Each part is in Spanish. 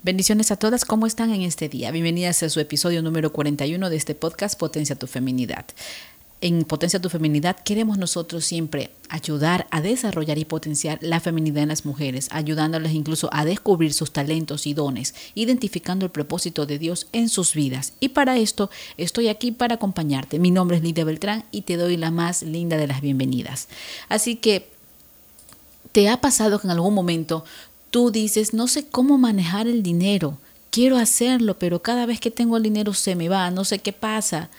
Bendiciones a todas, ¿cómo están en este día? Bienvenidas a su episodio número 41 de este podcast Potencia tu Feminidad. En Potencia tu Feminidad queremos nosotros siempre ayudar a desarrollar y potenciar la feminidad en las mujeres, ayudándoles incluso a descubrir sus talentos y dones, identificando el propósito de Dios en sus vidas. Y para esto estoy aquí para acompañarte. Mi nombre es Lidia Beltrán y te doy la más linda de las bienvenidas. Así que, ¿te ha pasado que en algún momento tú dices, no sé cómo manejar el dinero? Quiero hacerlo, pero cada vez que tengo el dinero se me va, no sé qué pasa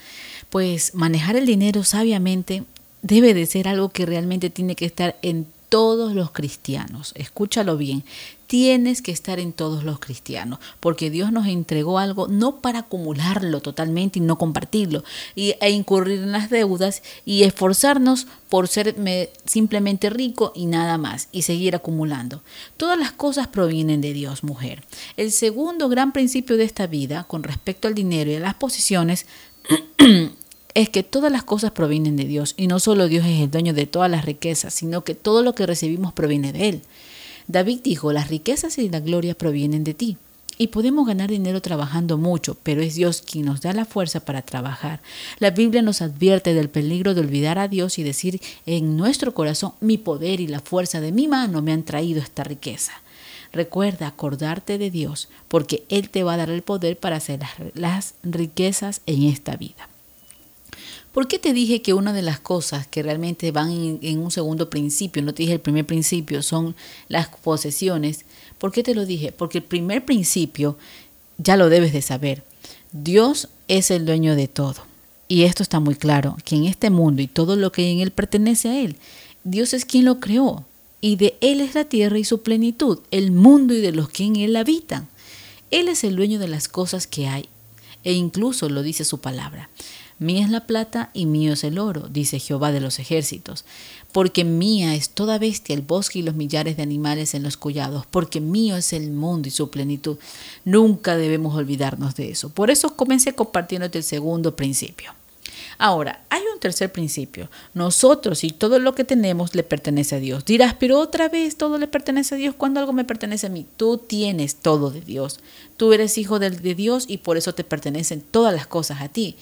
pues manejar el dinero sabiamente debe de ser algo que realmente tiene que estar en todos los cristianos. Escúchalo bien, tienes que estar en todos los cristianos, porque Dios nos entregó algo no para acumularlo totalmente y no compartirlo, y, e incurrir en las deudas y esforzarnos por ser simplemente rico y nada más, y seguir acumulando. Todas las cosas provienen de Dios, mujer. El segundo gran principio de esta vida, con respecto al dinero y a las posiciones, es que todas las cosas provienen de Dios y no solo Dios es el dueño de todas las riquezas, sino que todo lo que recibimos proviene de Él. David dijo, las riquezas y la gloria provienen de ti. Y podemos ganar dinero trabajando mucho, pero es Dios quien nos da la fuerza para trabajar. La Biblia nos advierte del peligro de olvidar a Dios y decir en nuestro corazón, mi poder y la fuerza de mi mano me han traído esta riqueza. Recuerda acordarte de Dios, porque Él te va a dar el poder para hacer las, riquezas en esta vida. ¿Por qué te dije que una de las cosas que realmente van en, un segundo principio, no te dije el primer principio, son las posesiones? ¿Por qué te lo dije? Porque el primer principio ya lo debes de saber. Dios es el dueño de todo. Y esto está muy claro, que en este mundo y todo lo que en él pertenece a Él, Dios es quien lo creó. Y de Él es la tierra y su plenitud, el mundo y de los que en Él habitan. Él es el dueño de las cosas que hay. E incluso lo dice su palabra. Mía es la plata y mío es el oro, dice Jehová de los ejércitos. Porque mía es toda bestia, el bosque y los millares de animales en los collados, porque mío es el mundo y su plenitud. Nunca debemos olvidarnos de eso. Por eso comencé compartiéndote el segundo principio. Ahora, hay un tercer principio. Nosotros y todo lo que tenemos le pertenece a Dios. Dirás, pero otra vez todo le pertenece a Dios cuando algo me pertenece a mí. Tú tienes todo de Dios. Tú eres hijo de, de Dios y por eso te pertenecen todas las cosas a ti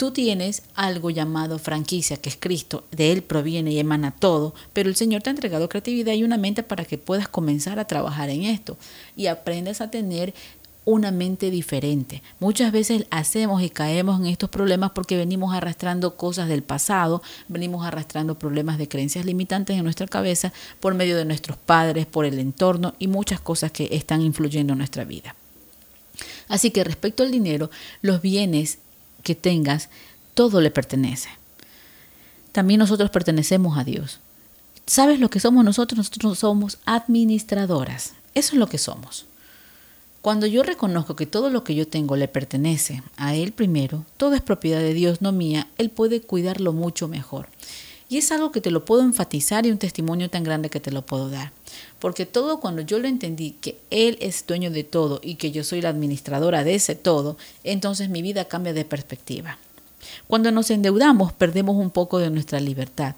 tú tienes algo llamado franquicia, que es Cristo, de Él proviene y emana todo, pero el Señor te ha entregado creatividad y una mente para que puedas comenzar a trabajar en esto y aprendas a tener una mente diferente. Muchas veces hacemos y caemos en estos problemas porque venimos arrastrando cosas del pasado, venimos arrastrando problemas de creencias limitantes en nuestra cabeza por medio de nuestros padres, por el entorno y muchas cosas que están influyendo en nuestra vida. Así que respecto al dinero, los bienes que tengas, todo le pertenece. También nosotros pertenecemos a Dios. ¿Sabes lo que somos nosotros? Nosotros somos administradoras. Eso es lo que somos. Cuando yo reconozco que todo lo que yo tengo le pertenece a Él primero, todo es propiedad de Dios, no mía, Él puede cuidarlo mucho mejor. Y es algo que te lo puedo enfatizar y un testimonio tan grande que te lo puedo dar. Porque todo cuando yo lo entendí que Él es dueño de todo y que yo soy la administradora de ese todo, entonces mi vida cambia de perspectiva. Cuando nos endeudamos perdemos un poco de nuestra libertad.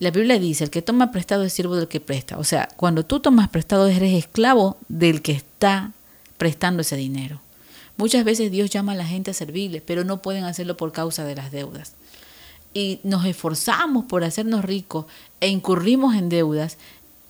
La Biblia dice, el que toma prestado es siervo del que presta. O sea, cuando tú tomas prestado eres esclavo del que está prestando ese dinero. Muchas veces Dios llama a la gente a servirle, pero no pueden hacerlo por causa de las deudas y nos esforzamos por hacernos ricos e incurrimos en deudas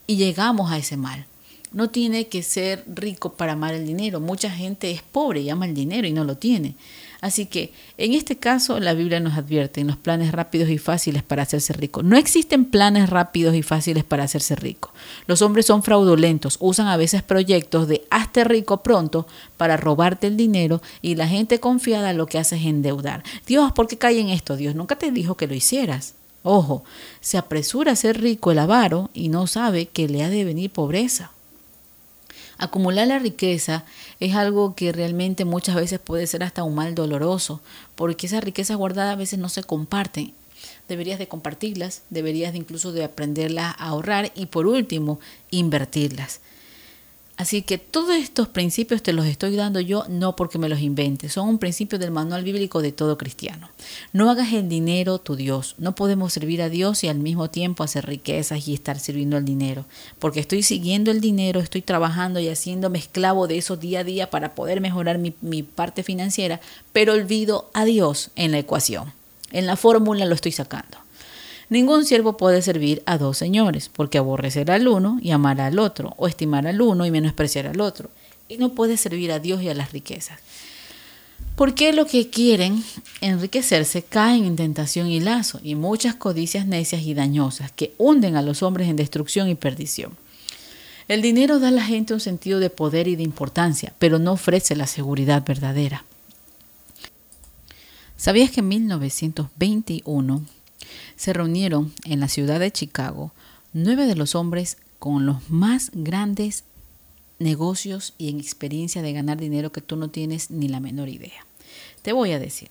y llegamos a ese mal. No tiene que ser rico para amar el dinero. Mucha gente es pobre y ama el dinero y no lo tiene. Así que en este caso la Biblia nos advierte en los planes rápidos y fáciles para hacerse rico. No existen planes rápidos y fáciles para hacerse rico. Los hombres son fraudulentos, usan a veces proyectos de hazte rico pronto para robarte el dinero y la gente confiada lo que hace es endeudar. Dios, ¿por qué cae en esto? Dios nunca te dijo que lo hicieras. Ojo, se apresura a ser rico el avaro y no sabe que le ha de venir pobreza. Acumular la riqueza es algo que realmente muchas veces puede ser hasta un mal doloroso, porque esas riquezas guardadas a veces no se comparten. Deberías de compartirlas, deberías de incluso de aprenderlas a ahorrar y por último, invertirlas. Así que todos estos principios te los estoy dando yo no porque me los invente, son un principio del manual bíblico de todo cristiano. No hagas el dinero tu Dios. No podemos servir a Dios y al mismo tiempo hacer riquezas y estar sirviendo al dinero, porque estoy siguiendo el dinero, estoy trabajando y haciéndome esclavo de eso día a día para poder mejorar mi, mi parte financiera, pero olvido a Dios en la ecuación. En la fórmula lo estoy sacando. Ningún siervo puede servir a dos señores, porque aborrecerá al uno y amará al otro, o estimar al uno y menospreciar al otro. Y no puede servir a Dios y a las riquezas. Porque lo que quieren enriquecerse caen en tentación y lazo, y muchas codicias necias y dañosas que hunden a los hombres en destrucción y perdición. El dinero da a la gente un sentido de poder y de importancia, pero no ofrece la seguridad verdadera. ¿Sabías que en 1921 se reunieron en la ciudad de Chicago nueve de los hombres con los más grandes negocios y en experiencia de ganar dinero que tú no tienes ni la menor idea. Te voy a decir,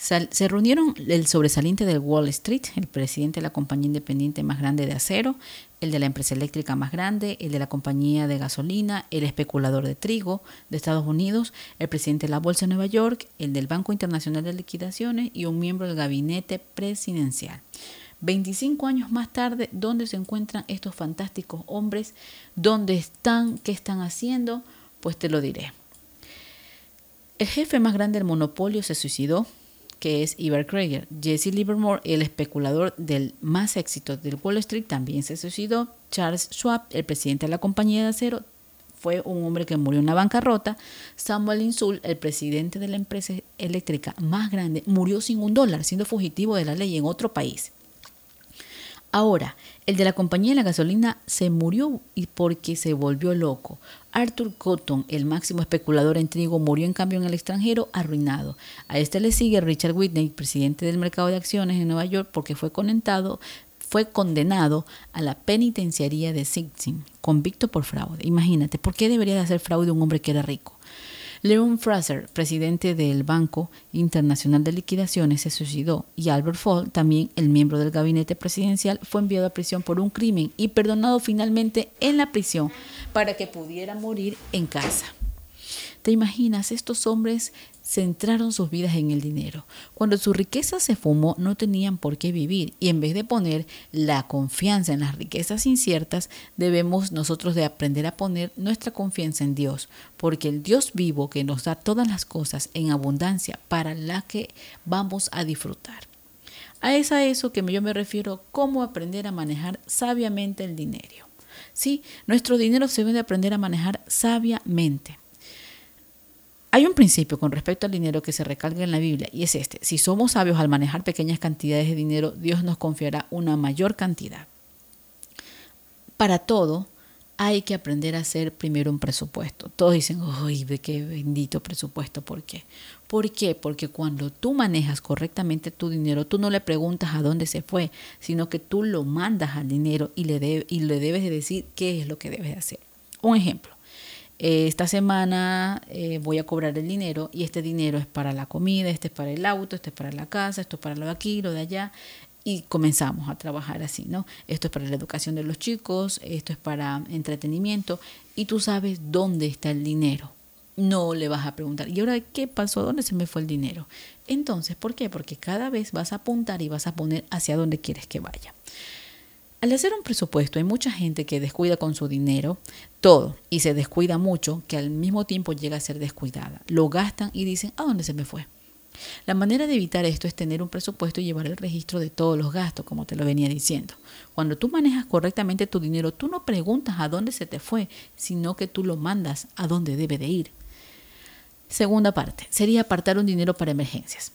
se reunieron el sobresaliente del Wall Street, el presidente de la compañía independiente más grande de acero, el de la empresa eléctrica más grande, el de la compañía de gasolina, el especulador de trigo de Estados Unidos, el presidente de la Bolsa de Nueva York, el del Banco Internacional de Liquidaciones y un miembro del gabinete presidencial. 25 años más tarde, ¿dónde se encuentran estos fantásticos hombres? ¿Dónde están? ¿Qué están haciendo? Pues te lo diré. El jefe más grande del monopolio se suicidó que es Iber Krager. Jesse Livermore, el especulador del más éxito del Wall Street, también se suicidó. Charles Schwab, el presidente de la compañía de acero, fue un hombre que murió en la bancarrota. Samuel Insul, el presidente de la empresa eléctrica más grande, murió sin un dólar, siendo fugitivo de la ley en otro país. Ahora, el de la compañía de la gasolina se murió porque se volvió loco. Arthur Cotton, el máximo especulador en trigo, murió en cambio en el extranjero arruinado. A este le sigue Richard Whitney, presidente del mercado de acciones en Nueva York, porque fue condenado, fue condenado a la penitenciaría de Sing Sing, convicto por fraude. Imagínate, ¿por qué debería de hacer fraude un hombre que era rico? Leon Fraser, presidente del Banco Internacional de Liquidaciones, se suicidó y Albert Fall, también el miembro del gabinete presidencial, fue enviado a prisión por un crimen y perdonado finalmente en la prisión para que pudiera morir en casa. ¿Te imaginas estos hombres centraron sus vidas en el dinero. Cuando su riqueza se fumó, no tenían por qué vivir y en vez de poner la confianza en las riquezas inciertas, debemos nosotros de aprender a poner nuestra confianza en Dios, porque el Dios vivo que nos da todas las cosas en abundancia para la que vamos a disfrutar. A es eso que yo me refiero, cómo aprender a manejar sabiamente el dinero. Sí, nuestro dinero se debe aprender a manejar sabiamente. Hay un principio con respecto al dinero que se recalca en la Biblia y es este. Si somos sabios al manejar pequeñas cantidades de dinero, Dios nos confiará una mayor cantidad. Para todo hay que aprender a hacer primero un presupuesto. Todos dicen, ¡ay, qué bendito presupuesto! ¿Por qué? ¿Por qué? Porque cuando tú manejas correctamente tu dinero, tú no le preguntas a dónde se fue, sino que tú lo mandas al dinero y le, y le debes de decir qué es lo que debes de hacer. Un ejemplo eh, esta semana eh, voy a cobrar el dinero y este dinero es para la comida, este es para el auto, este es para la casa, esto es para lo de aquí, lo de allá. Y comenzamos a trabajar así, ¿no? Esto es para la educación de los chicos, esto es para entretenimiento y tú sabes dónde está el dinero. No le vas a preguntar, ¿y ahora qué pasó? ¿Dónde se me fue el dinero? Entonces, ¿por qué? Porque cada vez vas a apuntar y vas a poner hacia dónde quieres que vaya. Al hacer un presupuesto hay mucha gente que descuida con su dinero todo y se descuida mucho que al mismo tiempo llega a ser descuidada. Lo gastan y dicen, ¿a dónde se me fue? La manera de evitar esto es tener un presupuesto y llevar el registro de todos los gastos, como te lo venía diciendo. Cuando tú manejas correctamente tu dinero, tú no preguntas a dónde se te fue, sino que tú lo mandas a dónde debe de ir. Segunda parte, sería apartar un dinero para emergencias.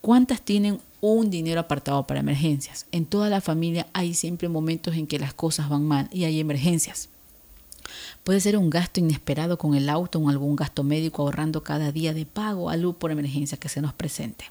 ¿Cuántas tienen un dinero apartado para emergencias? En toda la familia hay siempre momentos en que las cosas van mal y hay emergencias. Puede ser un gasto inesperado con el auto o algún gasto médico ahorrando cada día de pago a luz por emergencia que se nos presente.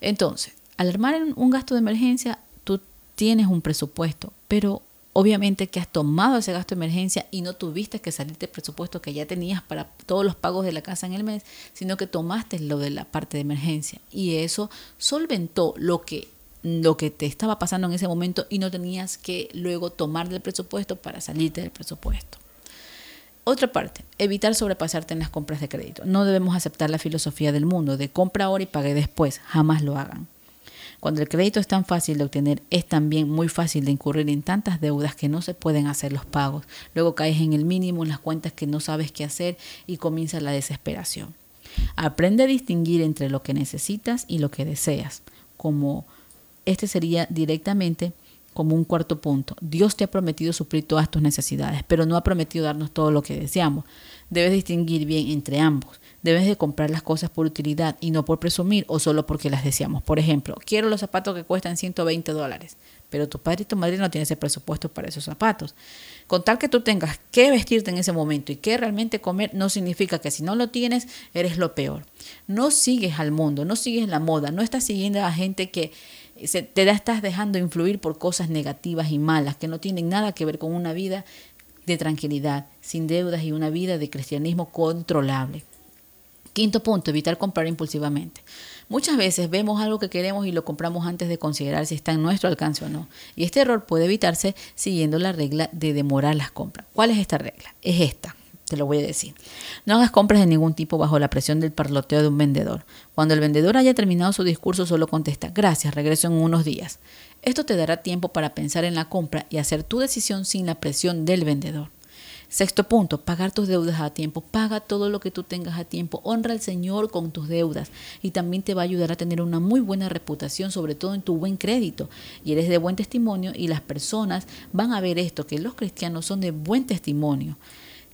Entonces, al armar un gasto de emergencia, tú tienes un presupuesto, pero obviamente que has tomado ese gasto de emergencia y no tuviste que salirte el presupuesto que ya tenías para todos los pagos de la casa en el mes, sino que tomaste lo de la parte de emergencia y eso solventó lo que lo que te estaba pasando en ese momento y no tenías que luego tomar del presupuesto para salirte del presupuesto. Otra parte, evitar sobrepasarte en las compras de crédito. No debemos aceptar la filosofía del mundo de compra ahora y pague después. Jamás lo hagan. Cuando el crédito es tan fácil de obtener, es también muy fácil de incurrir en tantas deudas que no se pueden hacer los pagos. Luego caes en el mínimo en las cuentas que no sabes qué hacer y comienza la desesperación. Aprende a distinguir entre lo que necesitas y lo que deseas. Como este sería directamente como un cuarto punto. Dios te ha prometido suplir todas tus necesidades, pero no ha prometido darnos todo lo que deseamos. Debes distinguir bien entre ambos. Debes de comprar las cosas por utilidad y no por presumir o solo porque las deseamos. Por ejemplo, quiero los zapatos que cuestan 120 dólares, pero tu padre y tu madre no tienen ese presupuesto para esos zapatos. Con tal que tú tengas que vestirte en ese momento y que realmente comer, no significa que si no lo tienes, eres lo peor. No sigues al mundo, no sigues la moda, no estás siguiendo a gente que se, te estás dejando influir por cosas negativas y malas que no tienen nada que ver con una vida de tranquilidad, sin deudas y una vida de cristianismo controlable. Quinto punto, evitar comprar impulsivamente. Muchas veces vemos algo que queremos y lo compramos antes de considerar si está en nuestro alcance o no. Y este error puede evitarse siguiendo la regla de demorar las compras. ¿Cuál es esta regla? Es esta te lo voy a decir. No hagas compras de ningún tipo bajo la presión del parloteo de un vendedor. Cuando el vendedor haya terminado su discurso, solo contesta, gracias, regreso en unos días. Esto te dará tiempo para pensar en la compra y hacer tu decisión sin la presión del vendedor. Sexto punto, pagar tus deudas a tiempo. Paga todo lo que tú tengas a tiempo. Honra al Señor con tus deudas y también te va a ayudar a tener una muy buena reputación, sobre todo en tu buen crédito. Y eres de buen testimonio y las personas van a ver esto, que los cristianos son de buen testimonio.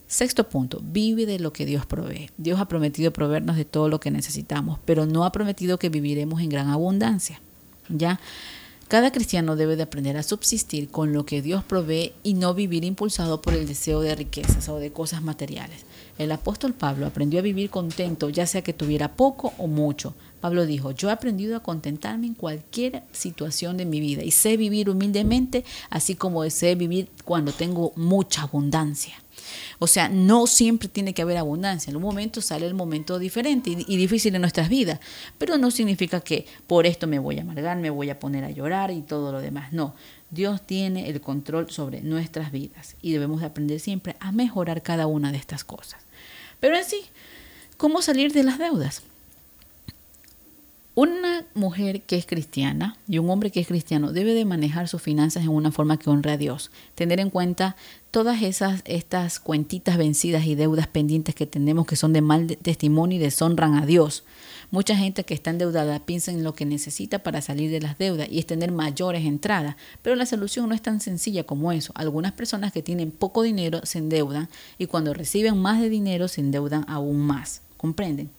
Sexto punto, vive de lo que Dios provee. Dios ha prometido proveernos de todo lo que necesitamos, pero no ha prometido que viviremos en gran abundancia. ¿Ya? Cada cristiano debe de aprender a subsistir con lo que Dios provee y no vivir impulsado por el deseo de riquezas o de cosas materiales. El apóstol Pablo aprendió a vivir contento, ya sea que tuviera poco o mucho. Pablo dijo, yo he aprendido a contentarme en cualquier situación de mi vida y sé vivir humildemente, así como sé vivir cuando tengo mucha abundancia. O sea, no siempre tiene que haber abundancia. En un momento sale el momento diferente y, difícil en nuestras vidas, pero no significa que por esto me voy a amargar, me voy a poner a llorar y todo lo demás. No, Dios tiene el control sobre nuestras vidas y debemos de aprender siempre a mejorar cada una de estas cosas. Pero en sí, ¿cómo salir de las deudas? Una mujer que es cristiana y un hombre que es cristiano debe de manejar sus finanzas en una forma que honre a Dios. Tener en cuenta todas esas estas cuentitas vencidas y deudas pendientes que tenemos que son de mal testimonio y deshonran a Dios. Mucha gente que está endeudada piensa en lo que necesita para salir de las deudas y es tener mayores entradas, pero la solución no es tan sencilla como eso. Algunas personas que tienen poco dinero se endeudan y cuando reciben más de dinero se endeudan aún más. ¿Comprenden?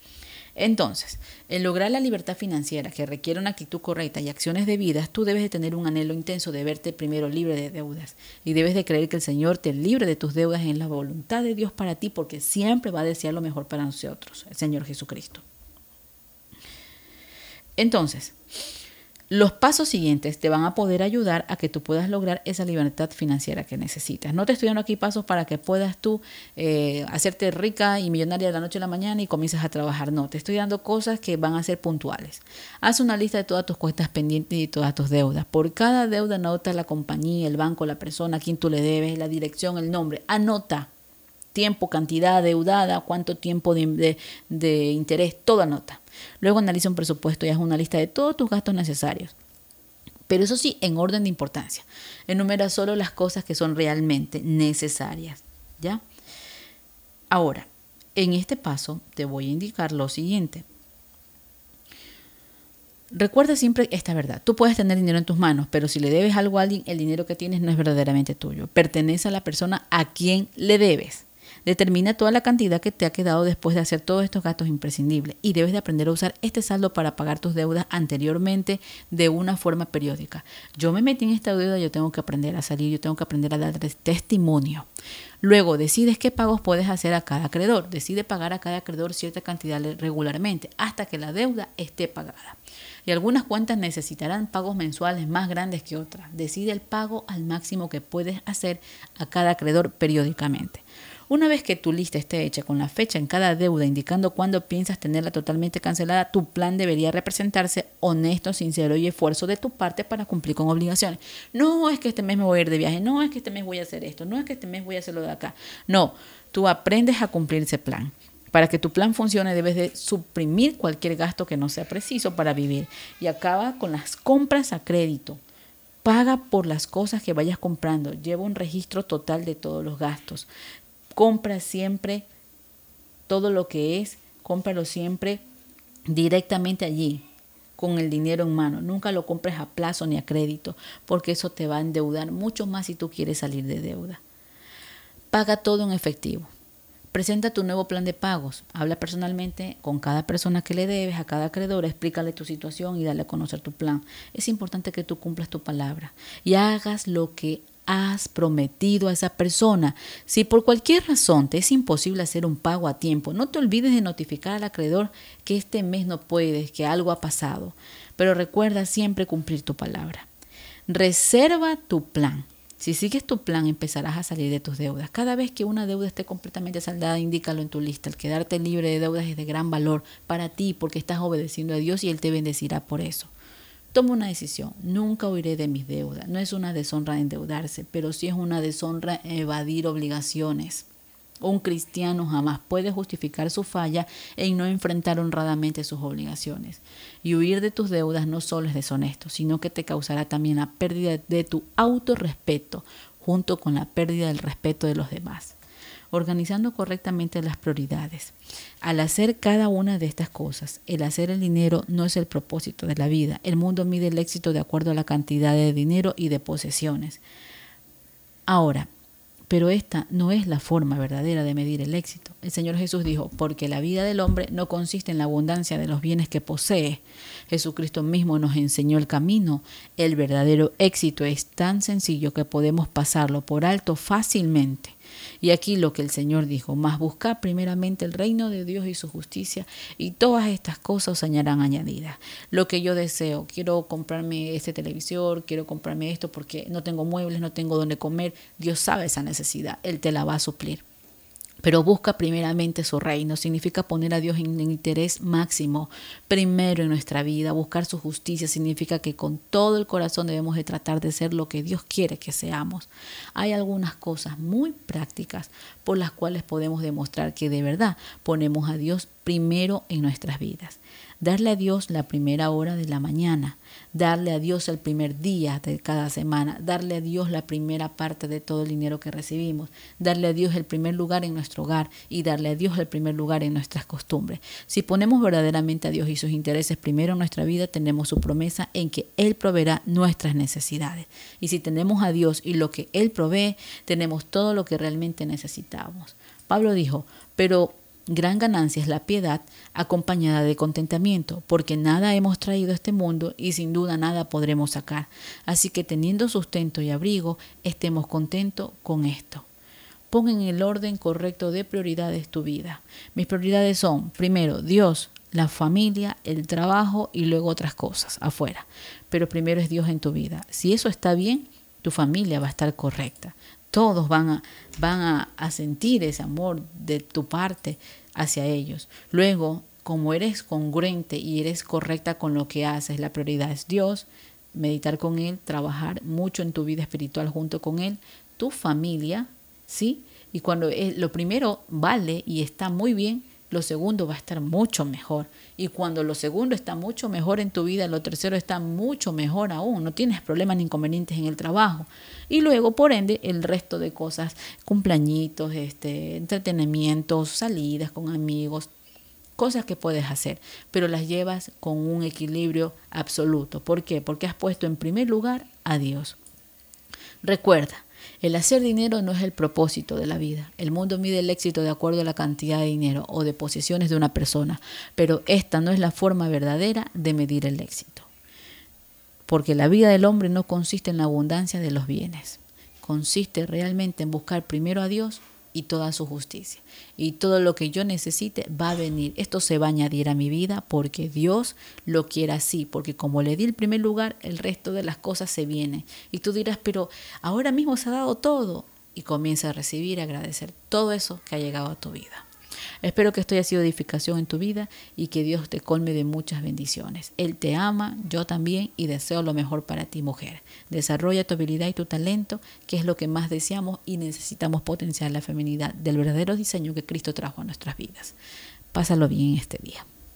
Entonces, en lograr la libertad financiera que requiere una actitud correcta y acciones debidas, tú debes de tener un anhelo intenso de verte primero libre de deudas y debes de creer que el Señor te libre de tus deudas en la voluntad de Dios para ti porque siempre va a desear lo mejor para nosotros, el Señor Jesucristo. Entonces, los pasos siguientes te van a poder ayudar a que tú puedas lograr esa libertad financiera que necesitas. No te estoy dando aquí pasos para que puedas tú eh, hacerte rica y millonaria de la noche a la mañana y comiences a trabajar. No, te estoy dando cosas que van a ser puntuales. Haz una lista de todas tus cuentas pendientes y todas tus deudas. Por cada deuda anota la compañía, el banco, la persona a quien tú le debes, la dirección, el nombre. Anota tiempo, cantidad deudada, cuánto tiempo de, interés, todo anota. Luego analiza un presupuesto y haz una lista de todos tus gastos necesarios. Pero eso sí, en orden de importancia. Enumera solo las cosas que son realmente necesarias. ¿Ya? Ahora, en este paso te voy a indicar lo siguiente. Recuerda siempre esta verdad. Tú puedes tener dinero en tus manos, pero si le debes algo a alguien, el dinero que tienes no es verdaderamente tuyo. Pertenece a la persona a quien le debes. Determina toda la cantidad que te ha quedado después de hacer todos estos gastos imprescindibles y debes de aprender a usar este saldo para pagar tus deudas anteriormente de una forma periódica. Yo me metí en esta deuda, yo tengo que aprender a salir, yo tengo que aprender a dar testimonio. Luego decides qué pagos puedes hacer a cada acreedor. Decide pagar a cada acreedor cierta cantidad regularmente hasta que la deuda esté pagada. Y algunas cuentas necesitarán pagos mensuales más grandes que otras. Decide el pago al máximo que puedes hacer a cada acreedor periódicamente. Una vez que tu lista esté hecha con la fecha en cada deuda indicando cuándo piensas tenerla totalmente cancelada, tu plan debería representarse honesto, sincero y esfuerzo de tu parte para cumplir con obligaciones. No es que este mes me voy a ir de viaje, no es que este mes voy a hacer esto, no es que este mes voy a hacerlo de acá. No, tú aprendes a cumplir ese plan. Para que tu plan funcione debes de suprimir cualquier gasto que no sea preciso para vivir y acaba con las compras a crédito. Paga por las cosas que vayas comprando. Lleva un registro total de todos los gastos. Compra siempre todo lo que es, cómpralo siempre directamente allí, con el dinero en mano. Nunca lo compres a plazo ni a crédito, porque eso te va a endeudar mucho más si tú quieres salir de deuda. Paga todo en efectivo. Presenta tu nuevo plan de pagos. Habla personalmente con cada persona que le debes, a cada acreedor, explícale tu situación y dale a conocer tu plan. Es importante que tú cumplas tu palabra y hagas lo que has prometido a esa persona. Si por cualquier razón te es imposible hacer un pago a tiempo, no te olvides de notificar al acreedor que este mes no puedes, que algo ha pasado. Pero recuerda siempre cumplir tu palabra. Reserva tu plan. Si sigues tu plan, empezarás a salir de tus deudas. Cada vez que una deuda esté completamente saldada, indícalo en tu lista. El quedarte libre de deudas es de gran valor para ti porque estás obedeciendo a Dios y Él te bendecirá por eso. Toma una decisión. Nunca huiré de mis deudas. No es una deshonra endeudarse, pero sí es una deshonra evadir obligaciones. Un cristiano jamás puede justificar su falla en no enfrentar honradamente sus obligaciones. Y huir de tus deudas no solo es deshonesto, sino que te causará también la pérdida de tu autorrespeto junto con la pérdida del respeto de los demás. Organizando correctamente las prioridades. Al hacer cada una de estas cosas, el hacer el dinero no es el propósito de la vida. El mundo mide el éxito de acuerdo a la cantidad de dinero y de posesiones. Ahora, pero esta no es la forma verdadera de medir el éxito. El Señor Jesús dijo, porque la vida del hombre no consiste en la abundancia de los bienes que posee. Jesucristo mismo nos enseñó el camino. El verdadero éxito es tan sencillo que podemos pasarlo por alto fácilmente. Y aquí lo que el Señor dijo, más buscar primeramente el reino de Dios y su justicia, y todas estas cosas os añadirán añadidas. Lo que yo deseo, quiero comprarme este televisor, quiero comprarme esto porque no tengo muebles, no tengo donde comer. Dios sabe esa necesidad, Él te la va a suplir. Pero busca primeramente su reino, significa poner a Dios en interés máximo, primero en nuestra vida. Buscar su justicia significa que con todo el corazón debemos de tratar de ser lo que Dios quiere que seamos. Hay algunas cosas muy prácticas por las cuales podemos demostrar que de verdad ponemos a Dios primero en nuestras vidas darle a Dios la primera hora de la mañana, darle a Dios el primer día de cada semana, darle a Dios la primera parte de todo el dinero que recibimos, darle a Dios el primer lugar en nuestro hogar y darle a Dios el primer lugar en nuestras costumbres. Si ponemos verdaderamente a Dios y sus intereses primero en nuestra vida, tenemos su promesa en que Él proveerá nuestras necesidades. Y si tenemos a Dios y lo que Él provee, tenemos todo lo que realmente necesitamos. Pablo dijo, pero Gran ganancia es la piedad acompañada de contentamiento, porque nada hemos traído a este mundo y sin duda nada podremos sacar. Así que teniendo sustento y abrigo, estemos contentos con esto. Pon en el orden correcto de prioridades tu vida. Mis prioridades son, primero, Dios, la familia, el trabajo y luego otras cosas afuera. Pero primero es Dios en tu vida. Si eso está bien, tu familia va a estar correcta todos van a, van a, sentir ese amor de tu parte hacia ellos. Luego, como eres congruente y eres correcta con lo que haces, la prioridad es Dios, meditar con Él, trabajar mucho en tu vida espiritual junto con Él, tu familia, ¿sí? Y cuando lo primero vale y está muy bien, lo segundo va a estar mucho mejor. Y cuando lo segundo está mucho mejor en tu vida, lo tercero está mucho mejor aún. No tienes problemas ni inconvenientes en el trabajo. Y luego, por ende, el resto de cosas, cumpleañitos, este, entretenimientos, salidas con amigos, cosas que puedes hacer, pero las llevas con un equilibrio absoluto. ¿Por qué? Porque has puesto en primer lugar a Dios. Recuerda, el hacer dinero no es el propósito de la vida. El mundo mide el éxito de acuerdo a la cantidad de dinero o de posesiones de una persona, pero esta no es la forma verdadera de medir el éxito. Porque la vida del hombre no consiste en la abundancia de los bienes, consiste realmente en buscar primero a Dios y toda su justicia. Y todo lo que yo necesite va a venir. Esto se va a añadir a mi vida porque Dios lo quiere así, porque como le di el primer lugar, el resto de las cosas se vienen. Y tú dirás, pero ahora mismo se ha dado todo. y comienza a recibir agradecer todo eso que ha llegado a tu vida. Espero que esto haya sido edificación en tu vida y que Dios te colme de muchas bendiciones. Él te ama, yo también, y deseo lo mejor para ti, mujer. Desarrolla tu habilidad y tu talento, que es lo que más deseamos y necesitamos potenciar la feminidad del verdadero diseño que Cristo trajo a nuestras vidas. Pásalo bien este día.